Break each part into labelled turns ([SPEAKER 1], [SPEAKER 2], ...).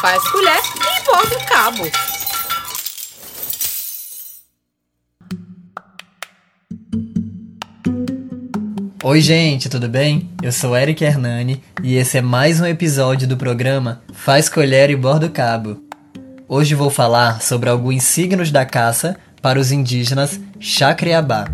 [SPEAKER 1] faz colher e borda o cabo.
[SPEAKER 2] Oi, gente, tudo bem? Eu sou Eric Hernani e esse é mais um episódio do programa Faz Colher e Borda o Cabo. Hoje vou falar sobre alguns signos da caça para os indígenas Chacreabá.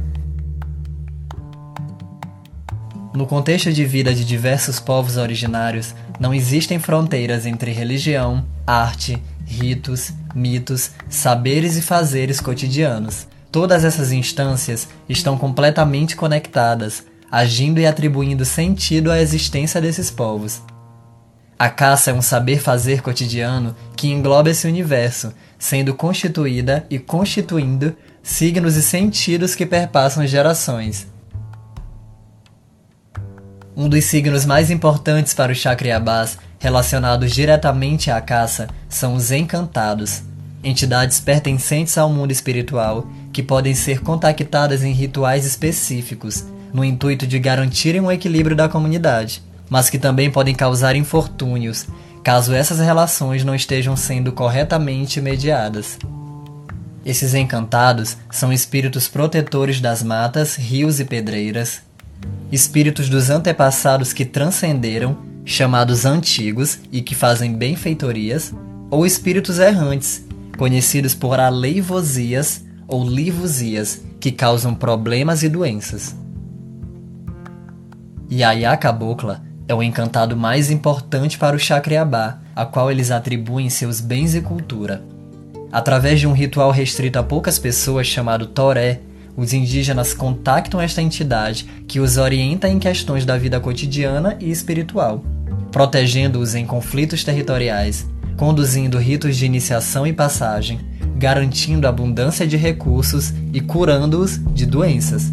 [SPEAKER 2] No contexto de vida de diversos povos originários, não existem fronteiras entre religião, arte, ritos, mitos, saberes e fazeres cotidianos. Todas essas instâncias estão completamente conectadas, agindo e atribuindo sentido à existência desses povos. A caça é um saber fazer cotidiano que engloba esse universo, sendo constituída e constituindo signos e sentidos que perpassam gerações. Um dos signos mais importantes para os Chacriabás, relacionados diretamente à caça, são os encantados, entidades pertencentes ao mundo espiritual que podem ser contactadas em rituais específicos, no intuito de garantirem o equilíbrio da comunidade, mas que também podem causar infortúnios, caso essas relações não estejam sendo corretamente mediadas. Esses encantados são espíritos protetores das matas, rios e pedreiras, espíritos dos antepassados que transcenderam, chamados antigos e que fazem benfeitorias, ou espíritos errantes, conhecidos por aleivosias ou livosias, que causam problemas e doenças. Yaya Cabocla é o encantado mais importante para o Chacreabá, a qual eles atribuem seus bens e cultura. Através de um ritual restrito a poucas pessoas chamado Toré, os indígenas contactam esta entidade que os orienta em questões da vida cotidiana e espiritual, protegendo-os em conflitos territoriais, conduzindo ritos de iniciação e passagem, garantindo abundância de recursos e curando-os de doenças.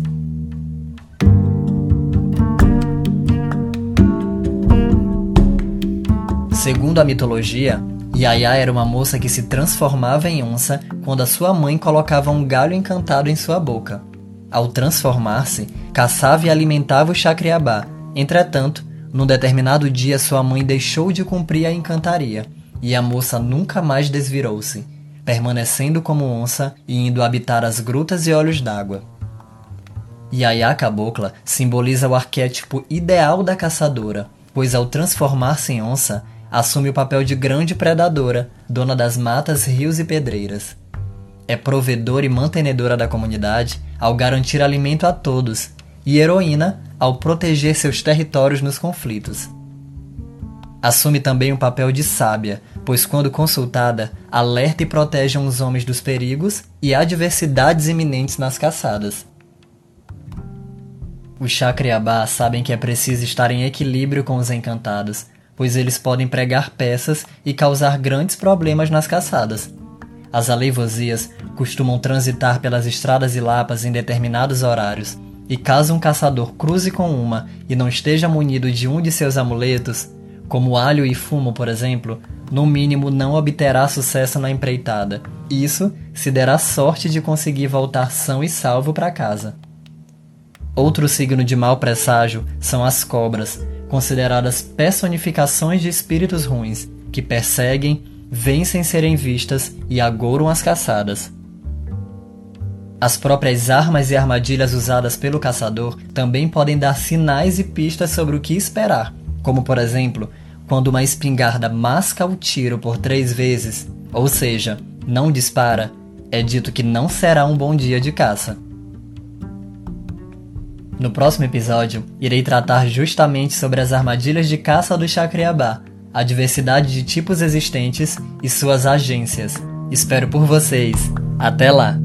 [SPEAKER 2] Segundo a mitologia, Yaya era uma moça que se transformava em onça quando a sua mãe colocava um galho encantado em sua boca. Ao transformar-se, caçava e alimentava o chacriabá. Entretanto, num determinado dia sua mãe deixou de cumprir a encantaria, e a moça nunca mais desvirou-se, permanecendo como onça e indo habitar as grutas e olhos d'água. Yaya Cabocla simboliza o arquétipo ideal da caçadora, pois ao transformar-se em onça, assume o papel de grande predadora, dona das matas, rios e pedreiras. É provedora e mantenedora da comunidade ao garantir alimento a todos, e heroína ao proteger seus territórios nos conflitos. Assume também o papel de sábia, pois, quando consultada, alerta e protege os homens dos perigos e adversidades iminentes nas caçadas. Os Chacriabá sabem que é preciso estar em equilíbrio com os encantados, pois eles podem pregar peças e causar grandes problemas nas caçadas. As aleivosias costumam transitar pelas estradas e lapas em determinados horários, e caso um caçador cruze com uma e não esteja munido de um de seus amuletos, como alho e fumo, por exemplo, no mínimo não obterá sucesso na empreitada. Isso se derá sorte de conseguir voltar são e salvo para casa. Outro signo de mau presságio são as cobras, consideradas personificações de espíritos ruins, que perseguem, vencem serem vistas e agoram as caçadas. As próprias armas e armadilhas usadas pelo caçador também podem dar sinais e pistas sobre o que esperar, como por exemplo, quando uma espingarda masca o tiro por três vezes, ou seja, não dispara, é dito que não será um bom dia de caça. No próximo episódio, irei tratar justamente sobre as armadilhas de caça do Chacriabá, a diversidade de tipos existentes e suas agências. Espero por vocês. Até lá!